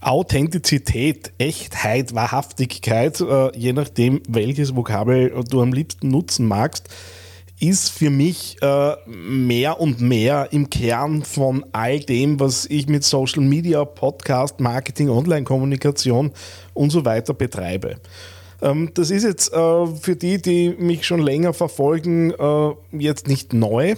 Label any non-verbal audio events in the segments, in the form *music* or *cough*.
Authentizität, Echtheit, Wahrhaftigkeit, äh, je nachdem, welches Vokabel du am liebsten nutzen magst, ist für mich äh, mehr und mehr im Kern von all dem, was ich mit Social Media, Podcast, Marketing, Online-Kommunikation und so weiter betreibe. Ähm, das ist jetzt äh, für die, die mich schon länger verfolgen, jetzt nicht neu.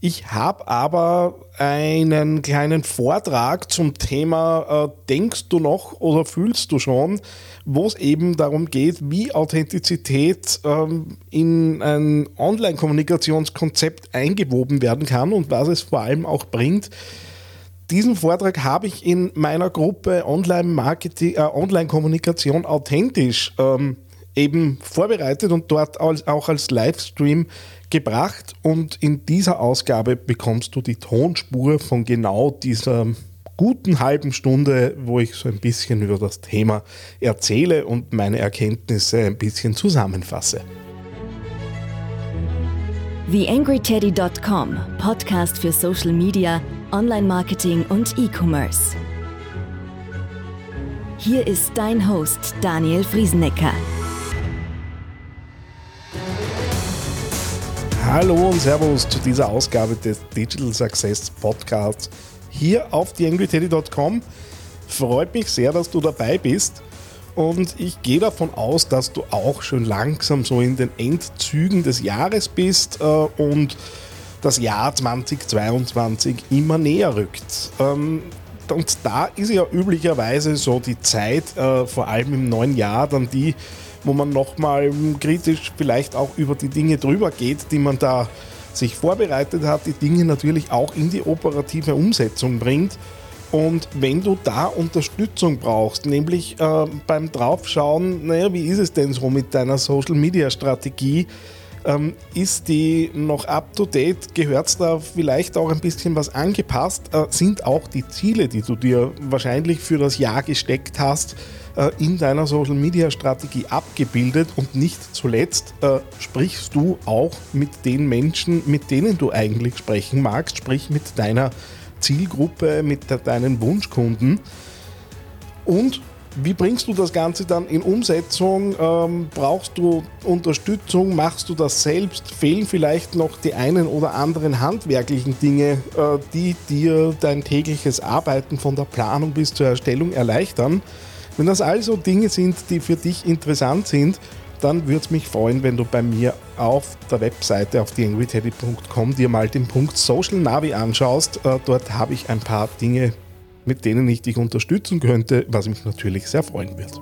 Ich habe aber einen kleinen Vortrag zum Thema äh, Denkst du noch oder fühlst du schon, wo es eben darum geht, wie Authentizität ähm, in ein Online-Kommunikationskonzept eingewoben werden kann und was es vor allem auch bringt. Diesen Vortrag habe ich in meiner Gruppe Online-Marketing, äh, Online-Kommunikation authentisch ähm, eben vorbereitet und dort auch als Livestream gebracht. Und in dieser Ausgabe bekommst du die Tonspur von genau dieser guten halben Stunde, wo ich so ein bisschen über das Thema erzähle und meine Erkenntnisse ein bisschen zusammenfasse. TheAngryTeddy.com, Podcast für Social Media, Online-Marketing und E-Commerce. Hier ist dein Host Daniel Friesenecker. Hallo und Servus zu dieser Ausgabe des Digital Success Podcasts hier auf theangryteddy.com. Freut mich sehr, dass du dabei bist. Und ich gehe davon aus, dass du auch schon langsam so in den Endzügen des Jahres bist äh, und das Jahr 2022 immer näher rückt. Ähm, und da ist ja üblicherweise so die Zeit, äh, vor allem im neuen Jahr, dann die, wo man nochmal kritisch vielleicht auch über die Dinge drüber geht, die man da sich vorbereitet hat, die Dinge natürlich auch in die operative Umsetzung bringt. Und wenn du da Unterstützung brauchst, nämlich äh, beim Draufschauen, naja, wie ist es denn so mit deiner Social-Media-Strategie? Ähm, ist die noch up-to-date? Gehört da vielleicht auch ein bisschen was angepasst? Äh, sind auch die Ziele, die du dir wahrscheinlich für das Jahr gesteckt hast, äh, in deiner Social Media Strategie abgebildet und nicht zuletzt äh, sprichst du auch mit den Menschen, mit denen du eigentlich sprechen magst, sprich mit deiner Zielgruppe, mit deinen Wunschkunden. Und wie bringst du das Ganze dann in Umsetzung? Ähm, brauchst du Unterstützung? Machst du das selbst? Fehlen vielleicht noch die einen oder anderen handwerklichen Dinge, äh, die dir dein tägliches Arbeiten von der Planung bis zur Erstellung erleichtern? Wenn das also Dinge sind, die für dich interessant sind, dann würde es mich freuen, wenn du bei mir auf der Webseite auf theangryteddy.com dir mal den Punkt Social Navi anschaust. Äh, dort habe ich ein paar Dinge, mit denen ich dich unterstützen könnte, was mich natürlich sehr freuen wird.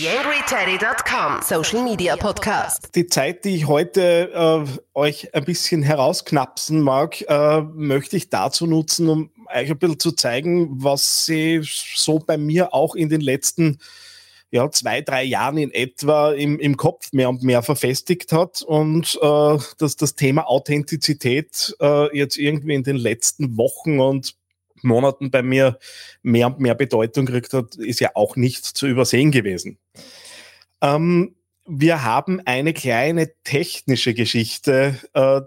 YangryTeddy.com Social Media Podcast. Die Zeit, die ich heute äh, euch ein bisschen herausknapsen mag, äh, möchte ich dazu nutzen, um euch ein bisschen zu zeigen, was sie so bei mir auch in den letzten ja, zwei, drei Jahren in etwa im, im Kopf mehr und mehr verfestigt hat und äh, dass das Thema Authentizität äh, jetzt irgendwie in den letzten Wochen und Monaten bei mir mehr und mehr Bedeutung gekriegt hat, ist ja auch nicht zu übersehen gewesen. Ähm, wir haben eine kleine technische Geschichte äh,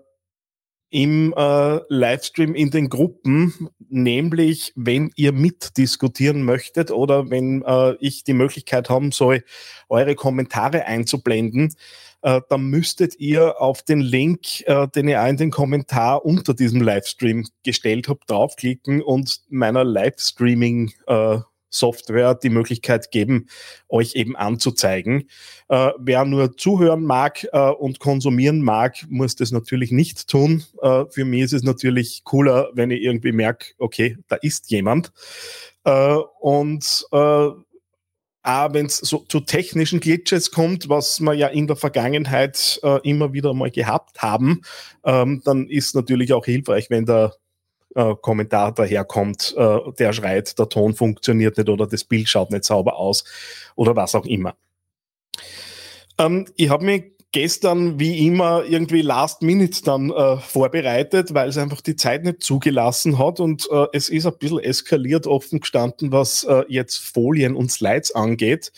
im äh, Livestream in den Gruppen, nämlich wenn ihr mitdiskutieren möchtet oder wenn äh, ich die Möglichkeit haben soll, eure Kommentare einzublenden, äh, dann müsstet ihr auf den Link, äh, den ihr in den Kommentar unter diesem Livestream gestellt habt, draufklicken und meiner Livestreaming äh, Software die Möglichkeit geben, euch eben anzuzeigen. Äh, wer nur zuhören mag äh, und konsumieren mag, muss das natürlich nicht tun. Äh, für mich ist es natürlich cooler, wenn ich irgendwie merke, okay, da ist jemand. Äh, und äh, auch wenn es so zu technischen Glitches kommt, was wir ja in der Vergangenheit äh, immer wieder mal gehabt haben, ähm, dann ist natürlich auch hilfreich, wenn der äh, Kommentar daherkommt, äh, der schreit, der Ton funktioniert nicht oder das Bild schaut nicht sauber aus oder was auch immer. Ähm, ich habe mich gestern wie immer irgendwie Last Minute dann äh, vorbereitet, weil es einfach die Zeit nicht zugelassen hat und äh, es ist ein bisschen eskaliert offen gestanden, was äh, jetzt Folien und Slides angeht.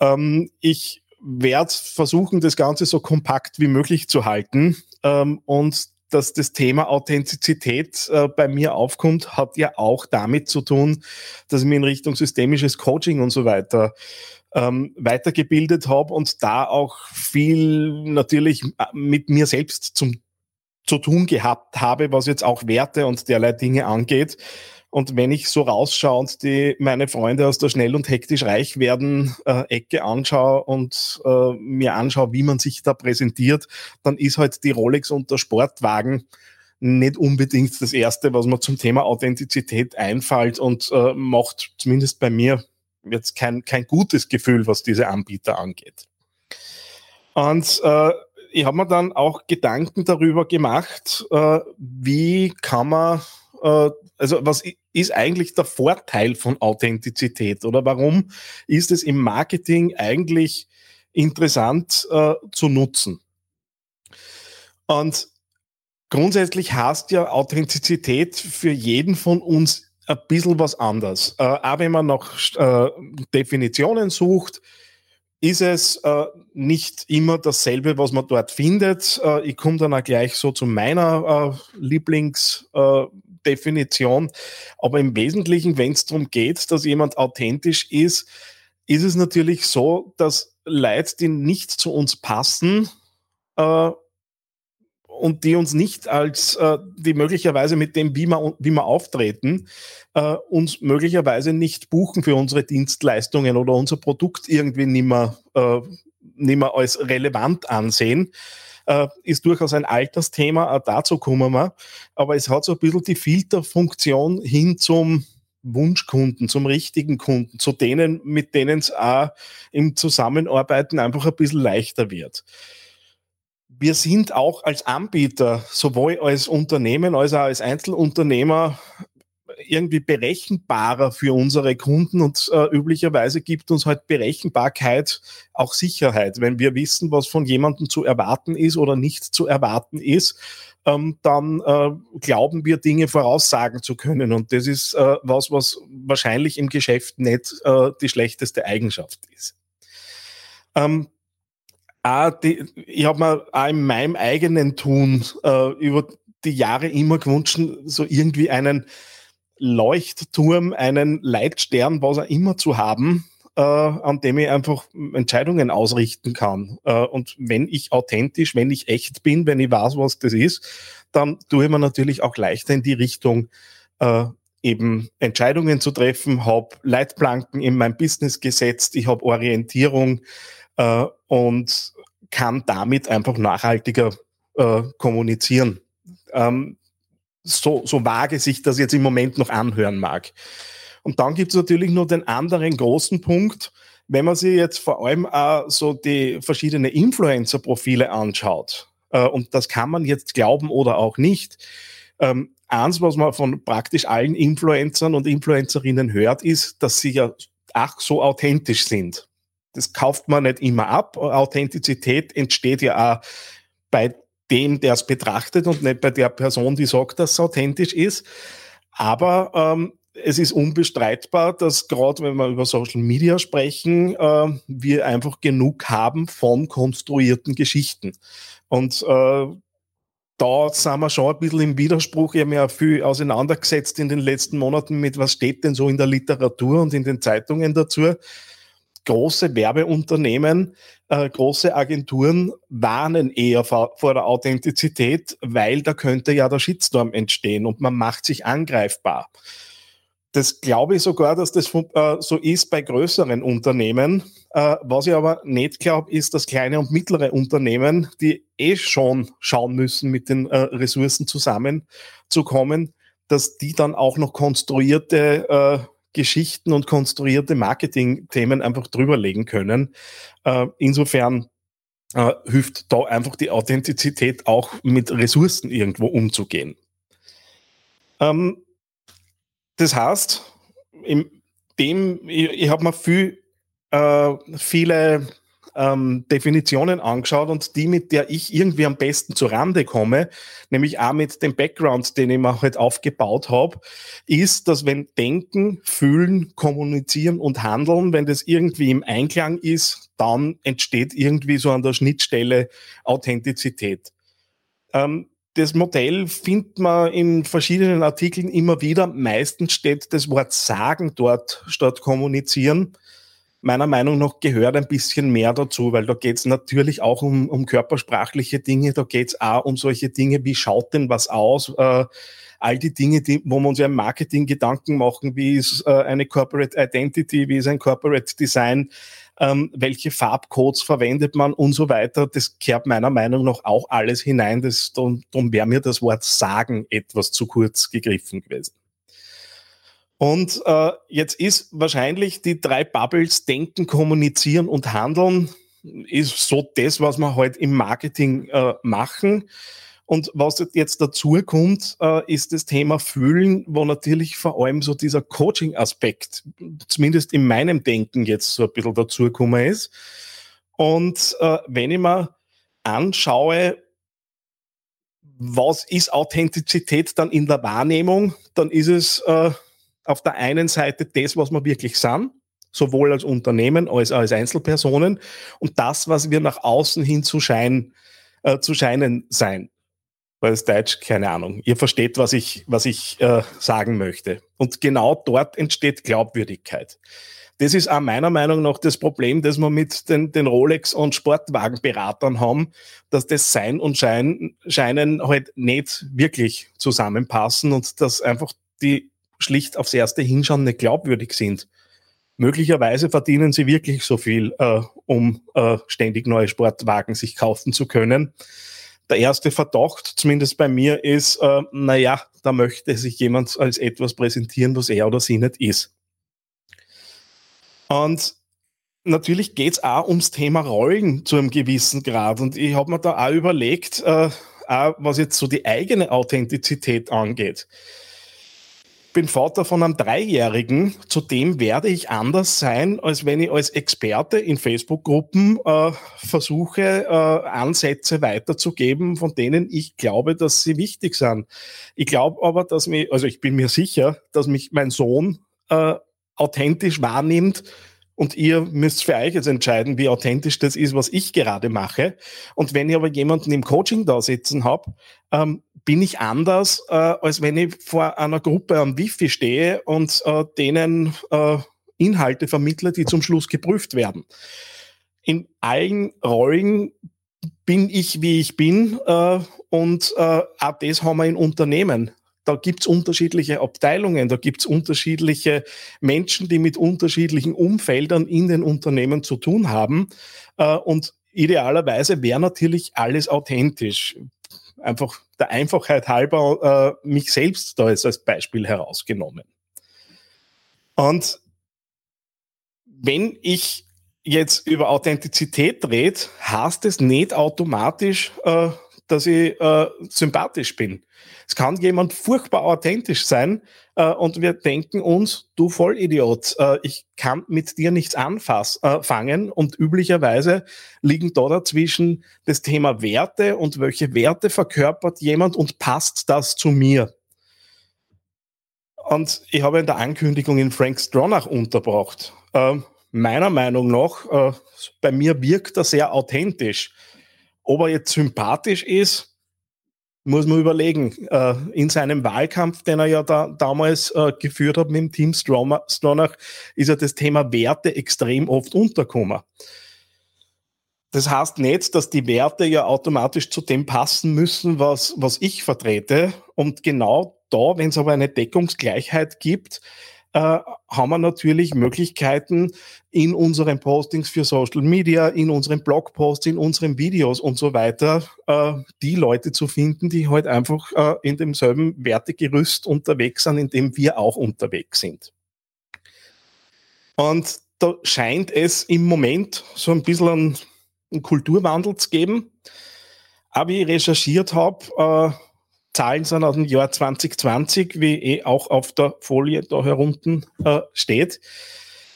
Ähm, ich werde versuchen, das Ganze so kompakt wie möglich zu halten. ähm, und dass das Thema Authentizität äh, bei mir aufkommt, hat ja auch damit zu tun, dass ich mich in Richtung systemisches Coaching und so weiter ähm, weitergebildet habe und da auch viel natürlich äh, mit mir selbst zum, zu tun gehabt habe, was jetzt auch Werte und derlei Dinge angeht. Und wenn ich so rausschaue und die meine Freunde aus der schnell und hektisch reich werden äh, Ecke anschaue und äh, mir anschaue, wie man sich da präsentiert, dann ist halt die Rolex und der Sportwagen nicht unbedingt das erste, was mir zum Thema Authentizität einfällt und äh, macht zumindest bei mir jetzt kein, kein gutes Gefühl, was diese Anbieter angeht. Und äh, ich habe mir dann auch Gedanken darüber gemacht, äh, wie kann man äh, also was ist eigentlich der Vorteil von Authentizität oder warum ist es im Marketing eigentlich interessant äh, zu nutzen? Und grundsätzlich heißt ja Authentizität für jeden von uns ein bisschen was anderes. Äh, auch wenn man nach äh, Definitionen sucht, ist es äh, nicht immer dasselbe, was man dort findet. Äh, ich komme dann auch gleich so zu meiner äh, Lieblings- äh, Definition. Aber im Wesentlichen, wenn es darum geht, dass jemand authentisch ist, ist es natürlich so, dass Leute, die nicht zu uns passen äh, und die uns nicht als, äh, die möglicherweise mit dem, wie wir, wie wir auftreten, äh, uns möglicherweise nicht buchen für unsere Dienstleistungen oder unser Produkt irgendwie nicht mehr, äh, nicht mehr als relevant ansehen äh, ist durchaus ein Altersthema, auch dazu kommen wir. Aber es hat so ein bisschen die Filterfunktion hin zum Wunschkunden, zum richtigen Kunden, zu denen, mit denen es auch im Zusammenarbeiten einfach ein bisschen leichter wird. Wir sind auch als Anbieter, sowohl als Unternehmen als auch als Einzelunternehmer, irgendwie berechenbarer für unsere Kunden und äh, üblicherweise gibt uns halt Berechenbarkeit auch Sicherheit. Wenn wir wissen, was von jemandem zu erwarten ist oder nicht zu erwarten ist, ähm, dann äh, glauben wir Dinge voraussagen zu können. Und das ist äh, was, was wahrscheinlich im Geschäft nicht äh, die schlechteste Eigenschaft ist. Ähm, Ah, die, ich habe mir auch in meinem eigenen Tun äh, über die Jahre immer gewünscht, so irgendwie einen Leuchtturm, einen Leitstern, was auch immer zu haben, äh, an dem ich einfach Entscheidungen ausrichten kann. Äh, und wenn ich authentisch, wenn ich echt bin, wenn ich weiß, was das ist, dann tue ich mir natürlich auch leichter in die Richtung, äh, eben Entscheidungen zu treffen, habe Leitplanken in mein Business gesetzt, ich habe Orientierung äh, und kann damit einfach nachhaltiger äh, kommunizieren. Ähm, so, so vage sich das jetzt im Moment noch anhören mag. Und dann gibt es natürlich nur den anderen großen Punkt, wenn man sich jetzt vor allem auch so die verschiedenen Influencer-Profile anschaut, äh, und das kann man jetzt glauben oder auch nicht, ähm, eins, was man von praktisch allen Influencern und Influencerinnen hört, ist, dass sie ja ach so authentisch sind. Das kauft man nicht immer ab. Authentizität entsteht ja auch bei dem, der es betrachtet und nicht bei der Person, die sagt, dass es authentisch ist. Aber ähm, es ist unbestreitbar, dass gerade wenn wir über Social Media sprechen, äh, wir einfach genug haben von konstruierten Geschichten. Und äh, da sind wir schon ein bisschen im Widerspruch. Ich habe mich auch viel auseinandergesetzt in den letzten Monaten mit, was steht denn so in der Literatur und in den Zeitungen dazu große Werbeunternehmen, äh, große Agenturen warnen eher vor, vor, der Authentizität, weil da könnte ja der Shitstorm entstehen und man macht sich angreifbar. Das glaube ich sogar, dass das äh, so ist bei größeren Unternehmen. Äh, was ich aber nicht glaube, ist, dass kleine und mittlere Unternehmen, die eh schon schauen müssen, mit den äh, Ressourcen zusammenzukommen, dass die dann auch noch konstruierte äh, Geschichten und konstruierte Marketing-Themen einfach drüberlegen können. Äh, insofern äh, hilft da einfach die Authentizität auch mit Ressourcen irgendwo umzugehen. Ähm, das heißt, in dem, ich, ich habe mir viel, äh, viele ähm, Definitionen angeschaut und die, mit der ich irgendwie am besten zu Rande komme, nämlich auch mit dem Background, den ich mir halt aufgebaut habe, ist, dass wenn Denken, Fühlen, Kommunizieren und Handeln, wenn das irgendwie im Einklang ist, dann entsteht irgendwie so an der Schnittstelle Authentizität. Ähm, das Modell findet man in verschiedenen Artikeln immer wieder. Meistens steht das Wort sagen dort statt kommunizieren. Meiner Meinung nach gehört ein bisschen mehr dazu, weil da geht es natürlich auch um, um körpersprachliche Dinge, da geht es auch um solche Dinge, wie schaut denn was aus, äh, all die Dinge, die, wo wir uns ja im Marketing Gedanken machen, wie ist äh, eine Corporate Identity, wie ist ein Corporate Design, ähm, welche Farbcodes verwendet man und so weiter. Das kehrt meiner Meinung nach auch alles hinein. Das, darum, darum wäre mir das Wort sagen etwas zu kurz gegriffen gewesen. Und äh, jetzt ist wahrscheinlich die drei Bubbles Denken, Kommunizieren und Handeln ist so das, was wir heute halt im Marketing äh, machen. Und was jetzt dazu kommt, äh, ist das Thema Fühlen, wo natürlich vor allem so dieser Coaching-Aspekt, zumindest in meinem Denken jetzt so ein bisschen dazugekommen ist. Und äh, wenn ich mir anschaue, was ist Authentizität dann in der Wahrnehmung, dann ist es äh, auf der einen Seite das, was wir wirklich sind, sowohl als Unternehmen als als Einzelpersonen und das, was wir nach außen hin zu, schein, äh, zu scheinen sein weil das Deutsch, keine Ahnung. Ihr versteht, was ich, was ich äh, sagen möchte. Und genau dort entsteht Glaubwürdigkeit. Das ist auch meiner Meinung nach das Problem, das wir mit den, den Rolex- und Sportwagenberatern haben, dass das Sein und Schein, Scheinen halt nicht wirklich zusammenpassen und dass einfach die schlicht aufs erste Hinschauen nicht glaubwürdig sind. Möglicherweise verdienen sie wirklich so viel, äh, um äh, ständig neue Sportwagen sich kaufen zu können der erste Verdacht, zumindest bei mir, ist, äh, naja, da möchte sich jemand als etwas präsentieren, was er oder sie nicht ist. Und natürlich geht es auch ums Thema Rollen zu einem gewissen Grad. Und ich habe mir da auch überlegt, äh, auch was jetzt so die eigene Authentizität angeht bin Vater von einem Dreijährigen. Zudem werde ich anders sein, als wenn ich als Experte in Facebook-Gruppen äh, versuche, äh, Ansätze weiterzugeben, von denen ich glaube, dass sie wichtig sind. Ich glaube aber, dass mich, also ich bin mir sicher, dass mich mein Sohn äh, authentisch wahrnimmt, und ihr müsst für euch jetzt entscheiden, wie authentisch das ist, was ich gerade mache. Und wenn ich aber jemanden im Coaching da sitzen habe, ähm, bin ich anders, äh, als wenn ich vor einer Gruppe am Wifi stehe und äh, denen äh, Inhalte vermittle, die zum Schluss geprüft werden. In allen Rollen bin ich, wie ich bin, äh, und äh, auch das haben wir in Unternehmen da gibt's unterschiedliche Abteilungen, da gibt's unterschiedliche Menschen, die mit unterschiedlichen Umfeldern in den Unternehmen zu tun haben. Äh, und idealerweise wäre natürlich alles authentisch. Einfach der Einfachheit halber äh, mich selbst da jetzt als Beispiel herausgenommen. Und wenn ich jetzt über Authentizität rede, heißt es nicht automatisch, äh, dass ich äh, sympathisch bin. Es kann jemand furchtbar authentisch sein äh, und wir denken uns, du Vollidiot, äh, ich kann mit dir nichts anfangen äh, und üblicherweise liegen da dazwischen das Thema Werte und welche Werte verkörpert jemand und passt das zu mir. Und ich habe in der Ankündigung in Frank Stronach unterbracht. Äh, meiner Meinung nach, äh, bei mir wirkt er sehr authentisch. Ob er jetzt sympathisch ist, muss man überlegen. Äh, in seinem Wahlkampf, den er ja da, damals äh, geführt hat mit dem Team Stronach, ist ja das Thema Werte extrem oft untergekommen. Das heißt nicht, dass die Werte ja automatisch zu dem passen müssen, was, was ich vertrete. Und genau da, wenn es aber eine Deckungsgleichheit gibt, äh, haben wir natürlich Möglichkeiten in unseren Postings für Social Media, in unseren Blogposts, in unseren Videos und so weiter, äh, die Leute zu finden, die halt einfach äh, in demselben Wertegerüst unterwegs sind, in dem wir auch unterwegs sind. Und da scheint es im Moment so ein bisschen einen, einen Kulturwandel zu geben. Aber wie ich recherchiert habe, äh, Zahlen sind aus dem Jahr 2020, wie eh auch auf der Folie da herunten äh, steht,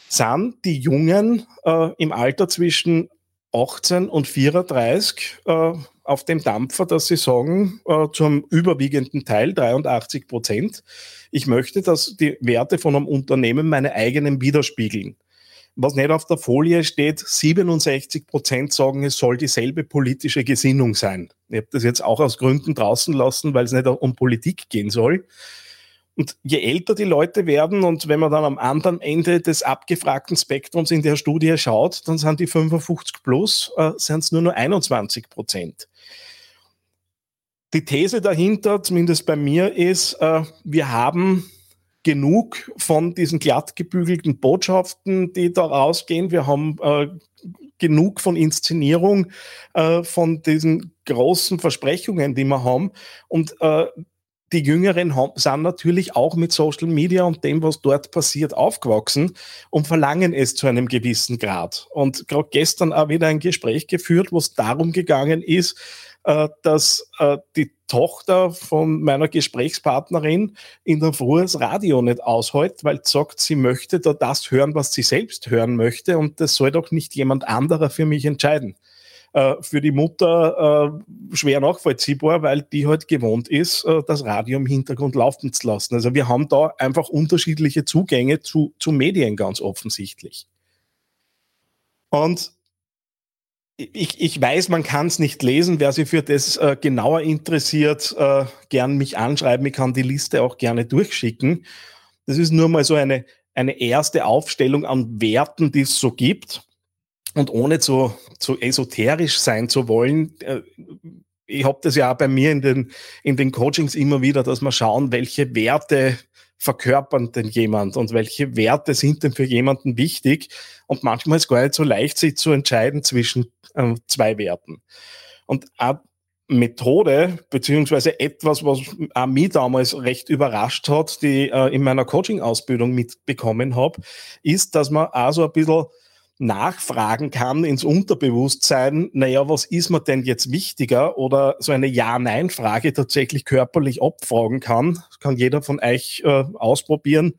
sind die Jungen äh, im Alter zwischen 18 und 34 äh, auf dem Dampfer, dass sie sagen, äh, zum überwiegenden Teil, 83 Prozent, ich möchte, dass die Werte von einem Unternehmen meine eigenen widerspiegeln. Was nicht auf der Folie steht, 67 Prozent sagen, es soll dieselbe politische Gesinnung sein. Ich habe das jetzt auch aus Gründen draußen lassen, weil es nicht um Politik gehen soll. Und je älter die Leute werden und wenn man dann am anderen Ende des abgefragten Spektrums in der Studie schaut, dann sind die 55 plus, äh, sind es nur noch 21 Prozent. Die These dahinter, zumindest bei mir, ist, äh, wir haben genug von diesen glatt gebügelten Botschaften, die da rausgehen. Wir haben äh, genug von Inszenierung, äh, von diesen großen Versprechungen, die wir haben. Und äh, die Jüngeren sind natürlich auch mit Social Media und dem, was dort passiert, aufgewachsen und verlangen es zu einem gewissen Grad. Und gerade gestern auch wieder ein Gespräch geführt, wo es darum gegangen ist, dass äh, die Tochter von meiner Gesprächspartnerin in der Früh das Radio nicht aushält, weil sie sagt, sie möchte da das hören, was sie selbst hören möchte und das soll doch nicht jemand anderer für mich entscheiden. Äh, für die Mutter schwer nachvollziehbar, weil die halt gewohnt ist, das Radio im Hintergrund laufen zu lassen. Also wir haben da einfach unterschiedliche Zugänge zu, zu Medien ganz offensichtlich. Und ich, ich weiß, man kann es nicht lesen. Wer sich für das äh, genauer interessiert, äh, gern mich anschreiben. Ich kann die Liste auch gerne durchschicken. Das ist nur mal so eine, eine erste Aufstellung an Werten, die es so gibt. Und ohne zu, zu esoterisch sein zu wollen, äh, ich habe das ja auch bei mir in den, in den Coachings immer wieder, dass wir schauen, welche Werte verkörpern denn jemand und welche Werte sind denn für jemanden wichtig? Und manchmal ist es gar nicht so leicht, sich zu entscheiden zwischen äh, zwei Werten. Und eine Methode, beziehungsweise etwas, was auch mich damals recht überrascht hat, die äh, in meiner Coaching-Ausbildung mitbekommen habe, ist, dass man auch so ein bisschen nachfragen kann ins Unterbewusstsein, naja, was ist mir denn jetzt wichtiger? Oder so eine Ja-Nein-Frage tatsächlich körperlich abfragen kann. Das kann jeder von euch äh, ausprobieren.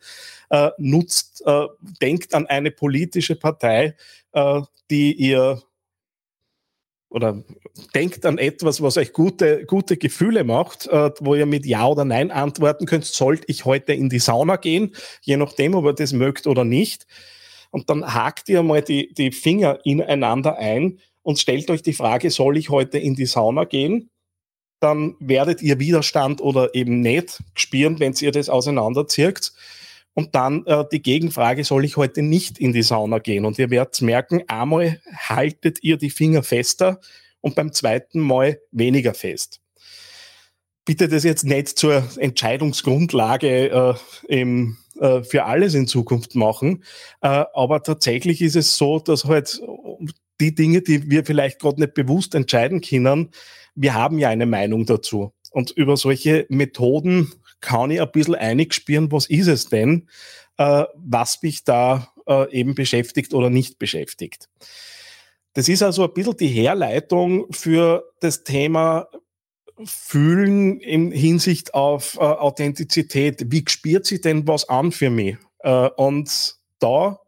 Äh, nutzt, äh, denkt an eine politische Partei, äh, die ihr oder denkt an etwas, was euch gute, gute Gefühle macht, äh, wo ihr mit Ja oder Nein antworten könnt, sollte ich heute in die Sauna gehen, je nachdem, ob ihr das mögt oder nicht und dann hakt ihr mal die, die Finger ineinander ein und stellt euch die Frage, soll ich heute in die Sauna gehen? Dann werdet ihr Widerstand oder eben nicht spüren, wenn ihr das auseinanderzirkt. Und dann äh, die Gegenfrage, soll ich heute nicht in die Sauna gehen? Und ihr werdet merken, einmal haltet ihr die Finger fester und beim zweiten Mal weniger fest. Bitte das jetzt nicht zur Entscheidungsgrundlage äh, im äh, für alles in Zukunft machen. Äh, aber tatsächlich ist es so, dass halt die Dinge, die wir vielleicht gerade nicht bewusst entscheiden können, wir haben ja eine Meinung dazu. Und über solche Methoden kann ich ein bisschen einig spüren, was ist es denn, äh, was mich da äh, eben beschäftigt oder nicht beschäftigt. Das ist also ein bisschen die Herleitung für das Thema fühlen in Hinsicht auf äh, Authentizität? Wie spürt sich denn was an für mich? Äh, und da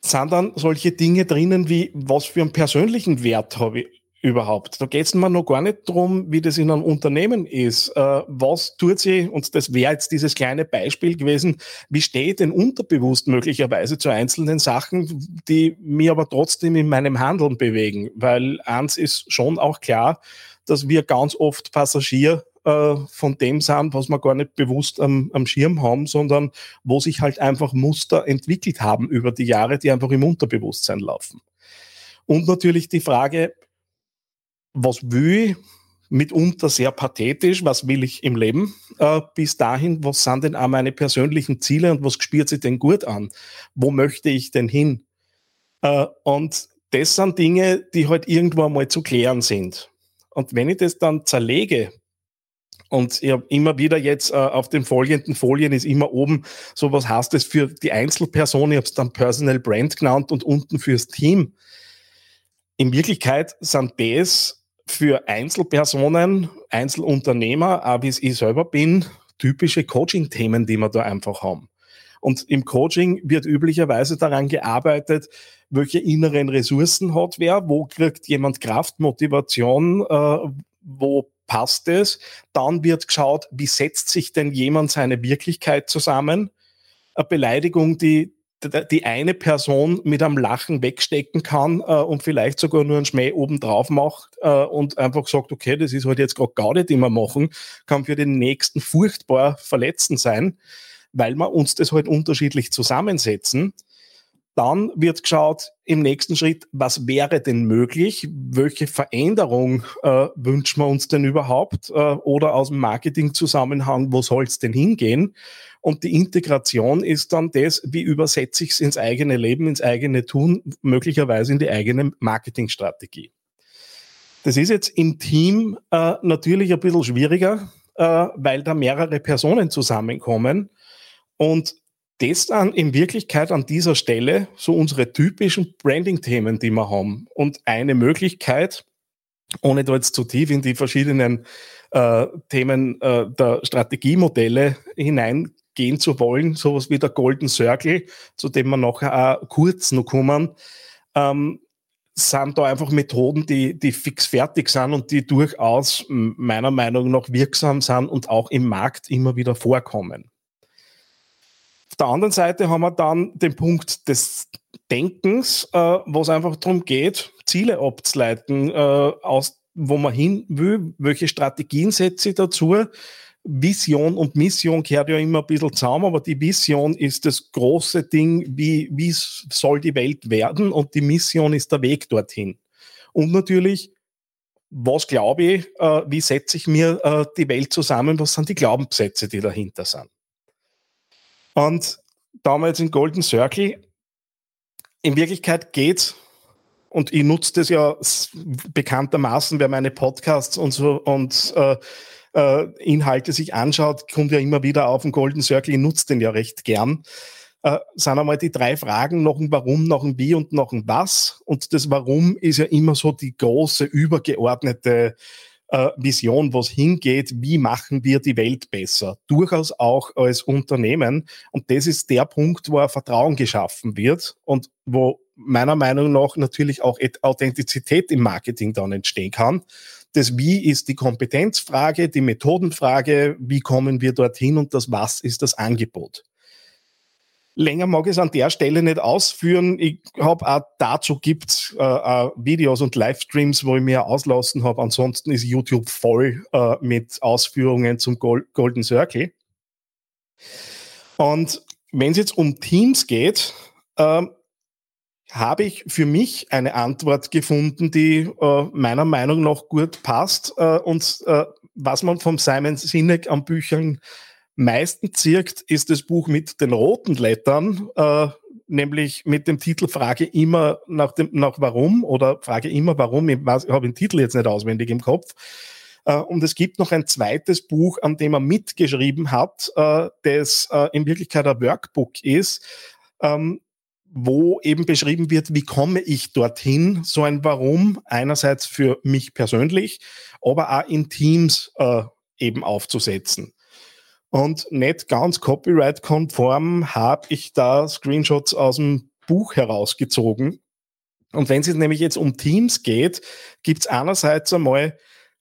sind dann solche Dinge drinnen wie, was für einen persönlichen Wert habe ich überhaupt? Da geht es mir noch gar nicht darum, wie das in einem Unternehmen ist. Äh, was tut sie, und das wäre jetzt dieses kleine Beispiel gewesen, wie steht denn unterbewusst möglicherweise zu einzelnen Sachen, die mir aber trotzdem in meinem Handeln bewegen? Weil eins ist schon auch klar, dass wir ganz oft Passagier äh, von dem sind, was wir gar nicht bewusst am, am Schirm haben, sondern wo sich halt einfach Muster entwickelt haben über die Jahre, die einfach im Unterbewusstsein laufen. Und natürlich die Frage, was will ich? Mitunter sehr pathetisch, was will ich im Leben? Äh, bis dahin, was sind denn auch meine persönlichen Ziele und was spürt sich denn gut an? Wo möchte ich denn hin? Äh, und das sind Dinge, die halt irgendwo einmal zu klären sind. Und wenn ich das dann zerlege, und ich habe immer wieder jetzt äh, auf den folgenden Folien ist immer oben so, was heißt das für die Einzelperson? Ich habe es dann Personal Brand genannt und unten fürs Team. In Wirklichkeit sind das für Einzelpersonen, Einzelunternehmer, auch wie ich selber bin, typische Coaching-Themen, die wir da einfach haben. Und im Coaching wird üblicherweise daran gearbeitet, welche inneren Ressourcen hat wer, wo kriegt jemand Kraft, Motivation, äh, wo passt es. Dann wird geschaut, wie setzt sich denn jemand seine Wirklichkeit zusammen. Eine Beleidigung, die die eine Person mit einem Lachen wegstecken kann äh, und vielleicht sogar nur einen Schmäh oben drauf macht äh, und einfach sagt, okay, das ist halt jetzt gerade gar nicht immer machen, kann für den nächsten furchtbar verletzend sein, weil wir uns das halt unterschiedlich zusammensetzen. Dann wird geschaut im nächsten Schritt, was wäre denn möglich? Welche Veränderung äh, wünschen wir uns denn überhaupt? Äh, oder aus dem Marketingzusammenhang, wo soll es denn hingehen? Und die Integration ist dann das, wie übersetze ich es ins eigene Leben, ins eigene Tun, möglicherweise in die eigene Marketingstrategie. Das ist jetzt im Team äh, natürlich ein bisschen schwieriger, äh, weil da mehrere Personen zusammenkommen. Und das dann in Wirklichkeit an dieser Stelle so unsere typischen Branding-Themen, die wir haben. Und eine Möglichkeit, ohne da jetzt zu tief in die verschiedenen äh, Themen äh, der Strategiemodelle hineingehen zu wollen, sowas wie der Golden Circle, zu dem wir nachher auch kurz noch kommen, ähm, sind da einfach Methoden, die, die fix fertig sind und die durchaus meiner Meinung nach wirksam sind und auch im Markt immer wieder vorkommen der anderen Seite haben wir dann den Punkt des Denkens, äh, wo es einfach darum geht, Ziele abzuleiten, äh, aus, wo man hin will, welche Strategien setze ich dazu. Vision und Mission gehört ja immer ein bisschen zusammen, aber die Vision ist das große Ding, wie, wie soll die Welt werden und die Mission ist der Weg dorthin. Und natürlich, was glaube ich, äh, wie setze ich mir äh, die Welt zusammen, was sind die Glaubenssätze, die dahinter sind. Und damals in Golden Circle, in Wirklichkeit geht und ich nutze das ja bekanntermaßen, wer meine Podcasts und so und äh, äh, Inhalte sich anschaut, kommt ja immer wieder auf den Golden Circle, ich nutze den ja recht gern. Äh, sind einmal die drei Fragen, noch ein Warum, noch ein Wie und noch ein Was. Und das Warum ist ja immer so die große, übergeordnete äh, Vision, was hingeht, wie machen wir die Welt besser, durchaus auch als Unternehmen. Und das ist der Punkt, wo Vertrauen geschaffen wird und wo meiner Meinung nach natürlich auch Authentizität im Marketing dann entstehen kann. Das Wie ist die Kompetenzfrage, die Methodenfrage, wie kommen wir dorthin und das Was ist das Angebot. Länger mag ich es an der Stelle nicht ausführen. Ich habe auch dazu gibt äh, äh, Videos und Livestreams, wo ich mir auslassen habe. Ansonsten ist YouTube voll äh, mit Ausführungen zum Gold Golden Circle. Und wenn es jetzt um Teams geht, äh, habe ich für mich eine Antwort gefunden, die äh, meiner Meinung nach gut passt äh, und was man vom Simon Sinek an Büchern meisten zirkt, ist das Buch mit den roten Lettern, äh, nämlich mit dem Titel Frage immer nach dem nach Warum oder Frage immer Warum. Ich, ich habe den Titel jetzt nicht auswendig im Kopf. Äh, und es gibt noch ein zweites Buch, an dem er mitgeschrieben hat, äh, das äh, in Wirklichkeit ein Workbook ist, ähm, wo eben beschrieben wird, wie komme ich dorthin, so ein Warum, einerseits für mich persönlich, aber auch in Teams eben aufzusetzen. Und nicht ganz copyright-konform habe ich da Screenshots aus dem Buch herausgezogen. Und wenn es nämlich jetzt um Teams geht, gibt es einerseits einmal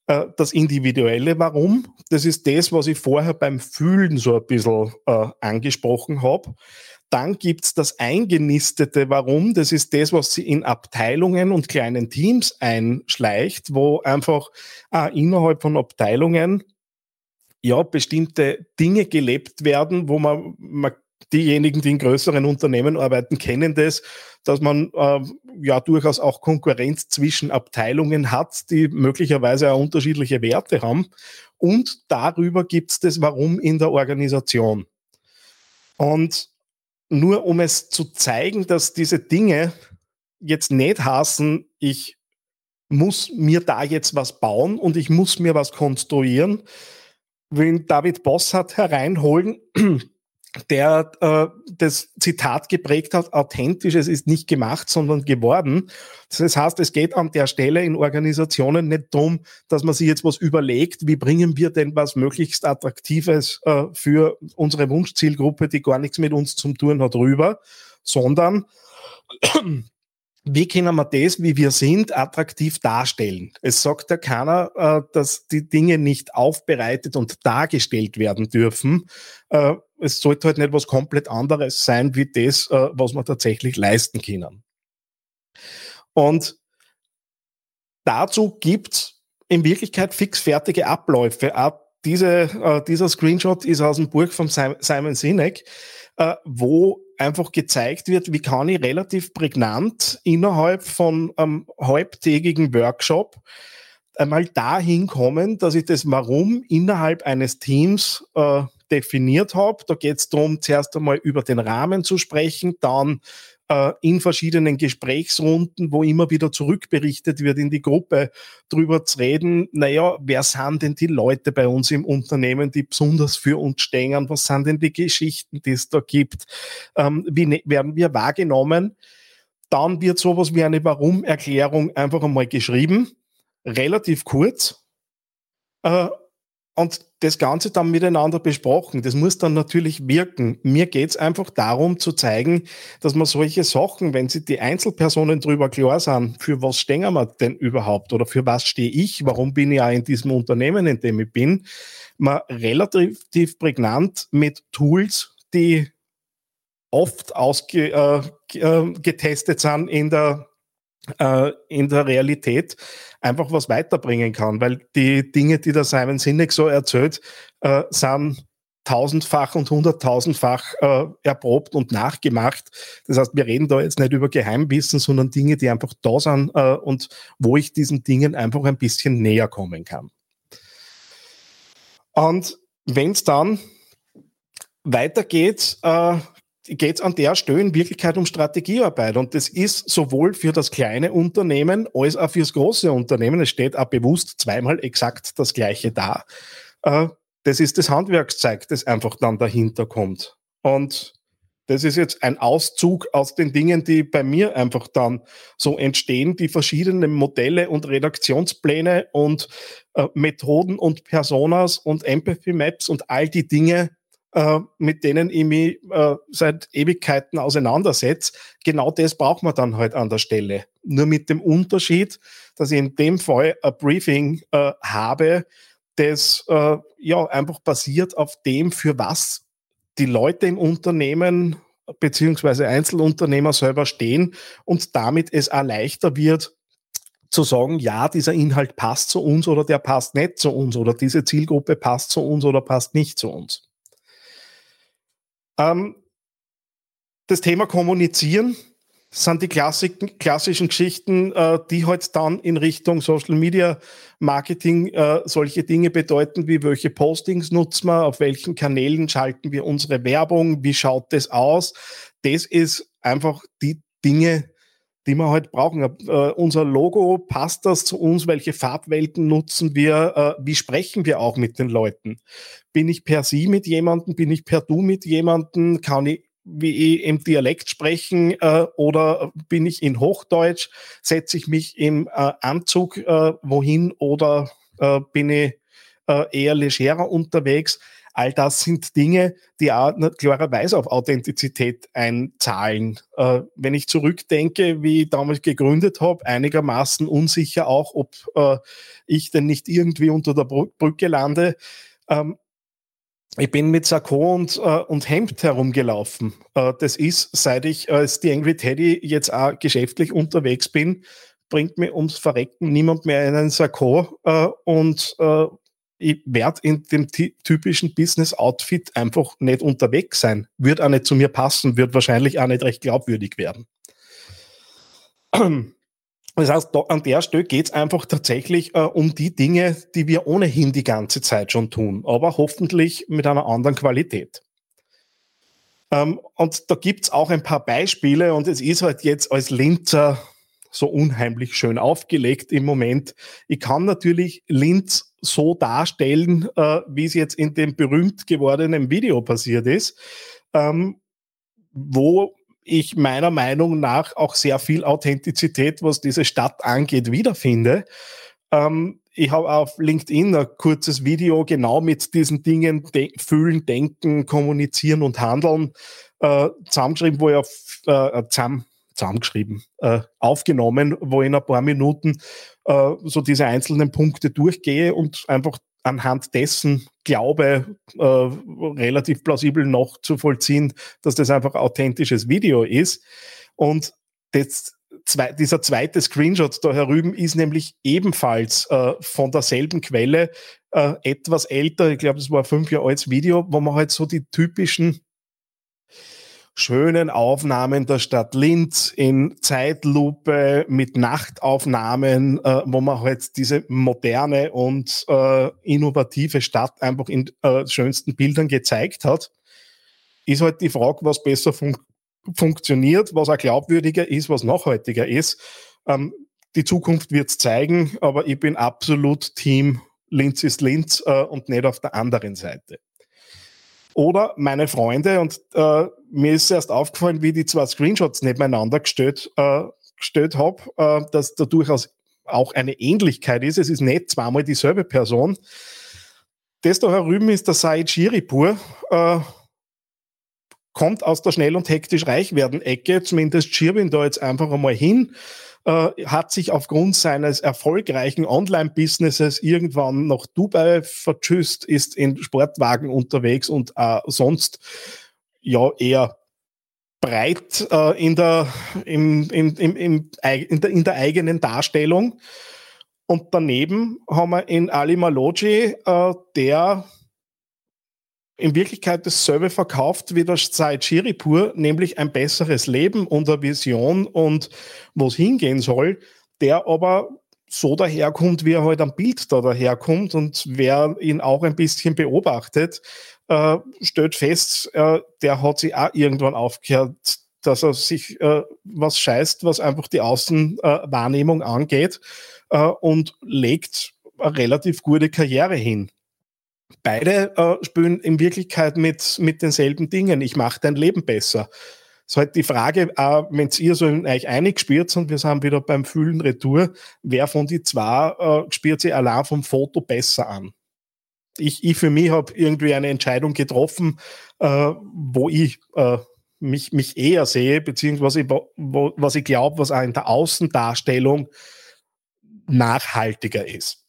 äh, das individuelle Warum. Das ist das, was ich vorher beim Fühlen so ein bisschen äh, angesprochen habe. Dann gibt's das eingenistete Warum. Das ist das, was sie in Abteilungen und kleinen Teams einschleicht, wo einfach äh, innerhalb von Abteilungen ja, bestimmte Dinge gelebt werden, wo man, man diejenigen, die in größeren Unternehmen arbeiten, kennen das, dass man äh, ja durchaus auch Konkurrenz zwischen Abteilungen hat, die möglicherweise auch unterschiedliche Werte haben. Und darüber gibt es das Warum in der Organisation. Und nur um es zu zeigen, dass diese Dinge jetzt nicht hassen, ich muss mir da jetzt was bauen und ich muss mir was konstruieren, will David Bossart hereinholen, *clears throat* der äh, das Zitat geprägt hat, authentisch, es ist nicht gemacht, sondern geworden. Das heißt, es geht an der Stelle in Organisationen nicht darum, dass man sich jetzt was überlegt, wie bringen wir denn was möglichst Attraktives äh, für unsere Wunschzielgruppe, die gar nichts mit uns zu tun hat, rüber, sondern wie können wir das, wie wir sind, attraktiv darstellen? Es sagt ja keiner, äh, dass die Dinge nicht aufbereitet und dargestellt werden dürfen, äh, es sollte halt nicht was komplett anderes sein, wie das, äh, was wir tatsächlich leisten können. Und dazu gibt's in Wirklichkeit fixfertige Abläufe. Auch diese, dieser Screenshot ist aus dem Buch von Simon Sinek, wo einfach gezeigt wird, wie kann ich relativ prägnant innerhalb von einem halbtägigen Workshop einmal dahin kommen, dass ich das Warum innerhalb eines Teams äh, definiert habe. Da geht es darum, zuerst einmal über den Rahmen zu sprechen, dann äh, in verschiedenen Gesprächsrunden, wo immer wieder zurückberichtet wird in die Gruppe, drüber zu reden, naja, wer sind denn die Leute bei uns im Unternehmen, die besonders für uns stehen? Was sind denn die Geschichten, die es da gibt? Ähm, wie ne werden wir wahrgenommen? Dann wird sowas wie eine Warum-Erklärung einfach einmal geschrieben, relativ kurz. Äh, und das Ganze dann miteinander besprochen. Das muss dann natürlich wirken. Mir geht's einfach darum zu zeigen, dass man solche Sachen, wenn sich die Einzelpersonen drüber klar sind, für was stehen wir denn überhaupt oder für was stehe ich, warum bin ich auch in diesem Unternehmen, in dem ich bin, man relativ prägnant mit Tools, die oft ausgetestet äh, sind in der äh, in der Realität einfach was weiterbringen kann, weil die Dinge, die der Simon Sinek so erzählt, äh, sind tausendfach und hunderttausendfach äh, erprobt und nachgemacht. Das heißt, wir reden da jetzt nicht über Geheimwissen, sondern Dinge, die einfach da sind äh, und wo ich diesen Dingen einfach ein bisschen näher kommen kann. Und wenn es dann weitergeht, äh, geht es an der Stelle in Wirklichkeit um Strategiearbeit. Und das ist sowohl für das kleine Unternehmen als auch fürs große Unternehmen. Es steht auch bewusst zweimal exakt das Gleiche da. Äh, das ist das Handwerkszeug, das einfach dann dahinter kommt. Und das ist jetzt ein Auszug aus den Dingen, die bei mir einfach dann so entstehen, die verschiedenen Modelle und Redaktionspläne und äh, Methoden und Personas und Empathy Maps und all die Dinge, äh, mit denen ich mich äh, seit Ewigkeiten auseinandersetze. Genau das braucht man dann halt an der Stelle. Nur mit dem Unterschied, dass ich in dem Fall ein Briefing äh, habe, das äh, ja einfach basiert auf dem, für was die Leute im Unternehmen beziehungsweise Einzelunternehmer selber stehen und damit es auch leichter wird, zu sagen, ja, dieser Inhalt passt zu uns oder der passt nicht zu uns oder diese Zielgruppe passt zu uns oder passt nicht zu uns. Ähm, das Thema Kommunizieren sind die klassischen, Geschichten, äh, die halt dann in Richtung Social Media Marketing äh, solche Dinge bedeuten, wie welche Postings nutzen wir, auf welchen Kanälen schalten wir unsere Werbung, wie schaut das aus. Das ist einfach die Dinge, die wir halt brauchen. Äh, unser Logo, passt das zu uns? Welche Farbwelten nutzen wir? Äh, wie sprechen wir auch mit den Leuten? Bin ich per Sie mit jemandem? Bin ich per Du mit jemandem? Kann ich wie im Dialekt sprechen äh, oder bin ich in Hochdeutsch? Setze ich mich im äh, Anzug äh, wohin oder äh, bin ich eher legerer unterwegs? All das sind Dinge, die auch klarerweise auf Authentizität einzahlen. Äh, wenn ich zurückdenke, wie ich damals gegründet habe, einigermaßen unsicher auch, ob äh, ich denn nicht irgendwie unter der Brücke lande. Ähm, ich bin mit Sakko und, äh, und Hemd herumgelaufen. Äh, das ist, seit ich als die Angry Teddy jetzt auch geschäftlich unterwegs bin, bringt mir ums Verrecken niemand mehr einen Sakko äh, und äh, ich werde in dem typischen Business-Outfit einfach nicht unterwegs sein. Wird auch nicht zu mir passen, wird wahrscheinlich auch nicht recht glaubwürdig werden. Das heißt, an der Stelle geht es einfach tatsächlich äh, um die Dinge, die wir ohnehin die ganze Zeit schon tun, aber hoffentlich mit einer anderen Qualität. Ähm, und da gibt es auch ein paar Beispiele und es ist halt jetzt als Linzer so unheimlich schön aufgelegt im Moment. Ich kann natürlich Linz so darstellen, äh, wie es jetzt in dem berühmt gewordenen Video passiert ist, ähm, wo ich meiner Meinung nach auch sehr viel Authentizität, was diese Stadt angeht, wiederfinde. Ähm, ich habe auf LinkedIn ein kurzes Video genau mit diesen Dingen de fühlen, denken, kommunizieren und handeln äh, zusammengeschrieben, wo ich auf äh, zusammen, zusammengeschrieben, äh, aufgenommen, wo ich in ein paar Minuten äh, so diese einzelnen Punkte durchgehe und einfach anhand dessen glaube, äh, relativ plausibel noch zu vollziehen, dass das einfach authentisches Video ist. Und das, zwei, dieser zweite Screenshot da herüben ist nämlich ebenfalls äh, von derselben Quelle, äh, etwas älter, ich glaube, es war fünf Jahre altes Video, wo man halt so die typischen schönen Aufnahmen der Stadt Linz in Zeitlupe mit Nachtaufnahmen, äh, wo man halt diese moderne und äh, innovative Stadt einfach in äh, schönsten Bildern gezeigt hat, ist halt die Frage, was besser fun funktioniert, was auch glaubwürdiger ist, was nachhaltiger ist. Ähm, die Zukunft wird es zeigen, aber ich bin absolut Team Linz ist Linz äh, und nicht auf der anderen Seite. Oder meine Freunde, und äh, mir ist erst aufgefallen, wie die zwei Screenshots nebeneinander gestellt, äh, gestellt habe, äh, dass da durchaus auch eine Ähnlichkeit ist. Es ist nicht zweimal dieselbe Person. Das da herüben ist der Said Shiripur, äh, kommt aus der schnell und hektisch reich werden Ecke. Zumindest schiebe ihn da jetzt einfach einmal hin äh, hat sich aufgrund seines erfolgreichen Online-Businesses irgendwann nach Dubai vertschüsst, ist in Sportwagen unterwegs und äh, sonst ja eher breit äh, in, der, im, im, im, in, der, in der eigenen Darstellung. Und daneben haben wir in Ali Maloji, äh, der in Wirklichkeit dasselbe verkauft wie der Said Shiripur, nämlich ein besseres Leben und eine Vision und wo es hingehen soll, der aber so daherkommt, wie er halt am Bild da daherkommt und wer ihn auch ein bisschen beobachtet, äh, stellt fest, äh, der hat sich auch irgendwann aufgehört, dass er sich äh, was scheißt, was einfach die Außenwahrnehmung angeht äh, und legt eine relativ gute Karriere hin beide äh, spielen in Wirklichkeit mit, mit denselben Dingen. Ich mache dein Leben besser. Es ist halt die Frage, äh, wenn ihr so in euch einig spielt und wir sind wieder beim Fühlen Retour, wer von die zwei äh, spielt sich allein vom Foto besser an? Ich, ich für mich habe irgendwie eine Entscheidung getroffen, äh, wo ich äh, mich, mich eher sehe, beziehungsweise wo, was ich glaube, was auch in der Außendarstellung nachhaltiger ist.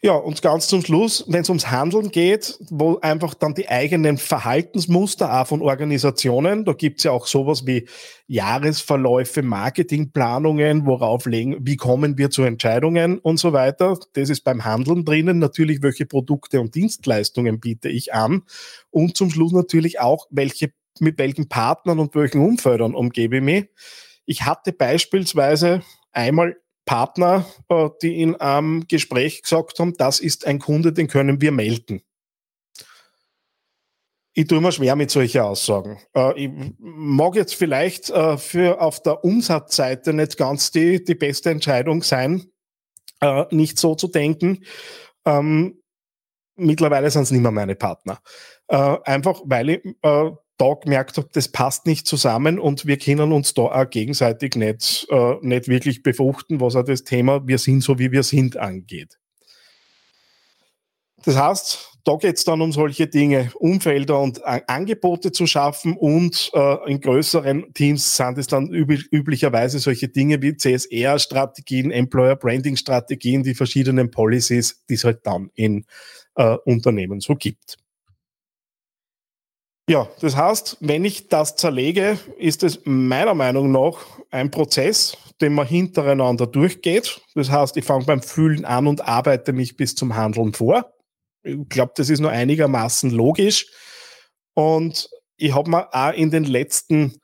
Ja, und ganz zum Schluss, wenn es ums Handeln geht, wo einfach dann die eigenen Verhaltensmuster auch von Organisationen, da gibt's ja auch sowas wie Jahresverläufe, Marketingplanungen, worauf legen, wie kommen wir zu Entscheidungen und so weiter. Das ist beim Handeln drinnen. Natürlich, welche Produkte und Dienstleistungen biete ich an. Und zum Schluss natürlich auch, welche, mit welchen Partnern und welchen Umfeldern umgebe ich mich. Ich hatte beispielsweise einmal Partner, äh, die in einem Gespräch gesagt haben, das ist ein Kunde, den können wir melden. Ich tue mir schwer mit solchen Aussagen. Äh, ich mag jetzt vielleicht äh, für auf der Umsatzseite nicht ganz die, die beste Entscheidung sein, nicht so zu denken. Ähm, mittlerweile sind es nicht mehr meine Partner. Einfach weil ich da gemerkt habe, das passt nicht zusammen und wir können uns da auch gegenseitig nicht, äh, nicht wirklich befruchten, was auch das Thema wir sind so wie wir sind angeht. Das heißt, da geht es dann um solche Dinge, Umfelder und A Angebote zu schaffen und äh, in größeren Teams sind es dann üb üblicherweise solche Dinge wie CSR-Strategien, Employer-Branding-Strategien, die verschiedenen Policies, die es halt dann in äh, Unternehmen so gibt. Ja, das heißt, wenn ich das zerlege, ist es meiner Meinung nach ein Prozess, den man hintereinander durchgeht. Das heißt, ich fange beim Fühlen an und arbeite mich bis zum Handeln vor. Ich glaube, das ist nur einigermaßen logisch. Und ich habe mir auch in den letzten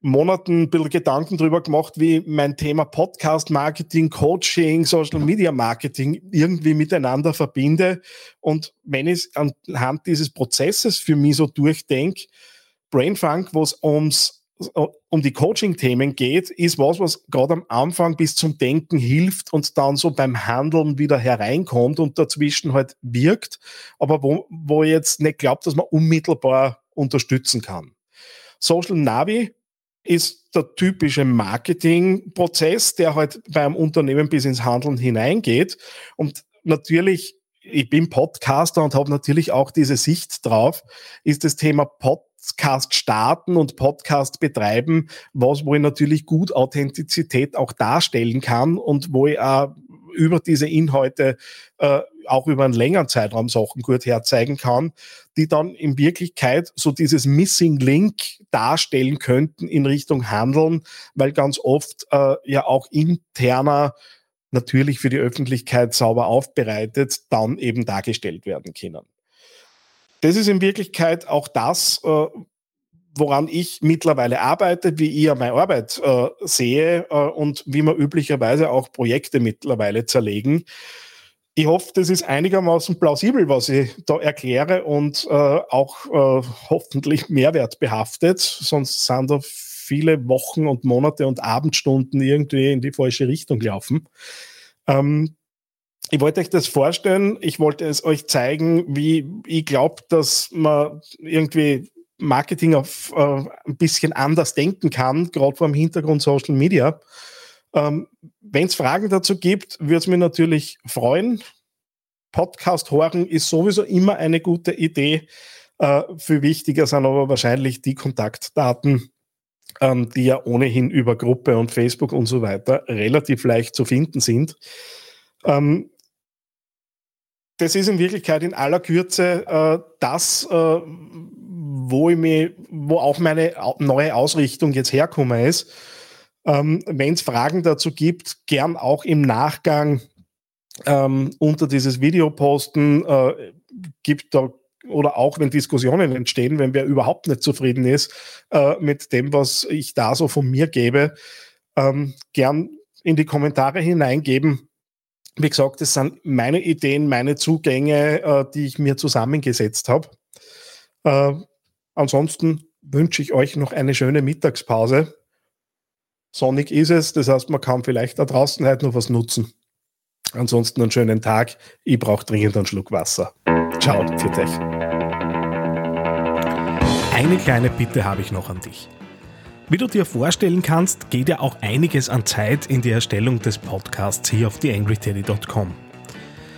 Monaten ein bisschen Gedanken darüber gemacht, wie mein Thema Podcast Marketing, Coaching, Social Media Marketing irgendwie miteinander verbinde. Und wenn ich anhand dieses Prozesses für mich so durchdenke, Brainfunk, wo es ums um die Coaching-Themen geht, ist was, was gerade am Anfang bis zum Denken hilft und dann so beim Handeln wieder hereinkommt und dazwischen halt wirkt, aber wo, wo ich jetzt nicht glaubt, dass man unmittelbar unterstützen kann. Social Navi ist der typische Marketingprozess, der halt beim Unternehmen bis ins Handeln hineingeht. Und natürlich, ich bin Podcaster und habe natürlich auch diese Sicht drauf, ist das Thema Podcast starten und Podcast betreiben, was wo ich natürlich gut Authentizität auch darstellen kann und wo ich auch über diese Inhalte äh, auch über einen längeren Zeitraum Sachen gut herzeigen kann, die dann in Wirklichkeit so dieses Missing Link darstellen könnten in Richtung Handeln, weil ganz oft äh, ja auch interner natürlich für die Öffentlichkeit sauber aufbereitet, dann eben dargestellt werden können. Das ist in Wirklichkeit auch das, äh, woran ich mittlerweile arbeite, wie ich meine Arbeit äh, sehe äh, und wie wir üblicherweise auch Projekte mittlerweile zerlegen. Ich hoffe, das ist einigermaßen plausibel, was ich da erkläre und äh, auch äh, hoffentlich mehrwertbehaftet. Sonst sind da viele Wochen und Monate und Abendstunden irgendwie in die falsche Richtung gelaufen. Ähm, ich wollte euch das vorstellen. Ich wollte es euch zeigen, wie ich glaube, dass man irgendwie Marketing auf äh, ein bisschen anders denken kann, gerade vor dem Hintergrund Social Media. Ähm, Wenn es Fragen dazu gibt, würde es mich natürlich freuen. Podcast hören ist sowieso immer eine gute Idee. Äh, viel wichtiger sind aber wahrscheinlich die Kontaktdaten, ähm, die ja ohnehin über Gruppe und Facebook und so weiter relativ leicht zu finden sind. Ähm, das ist in Wirklichkeit in aller Kürze äh, das, äh, wo ich mich, wo auch meine neue Ausrichtung jetzt herkomme ist. Ähm, Wenn es Fragen dazu gibt, gern auch im Nachgang ähm, unter dieses Video posten. Äh, gibt da oder auch wenn Diskussionen entstehen, wenn wer überhaupt nicht zufrieden ist äh, mit dem, was ich da so von mir gebe, ähm, gern in die Kommentare hineingeben. Wie gesagt, das sind meine Ideen, meine Zugänge, äh, die ich mir zusammengesetzt habe. Äh, Ansonsten wünsche ich euch noch eine schöne Mittagspause. Sonnig ist es, das heißt, man kann vielleicht da draußen halt noch was nutzen. Ansonsten einen schönen Tag. Ich brauche dringend einen Schluck Wasser. Ciao, für dich. Eine kleine Bitte habe ich noch an dich. Wie du dir vorstellen kannst, geht ja auch einiges an Zeit in die Erstellung des Podcasts hier auf theangryteddy.com.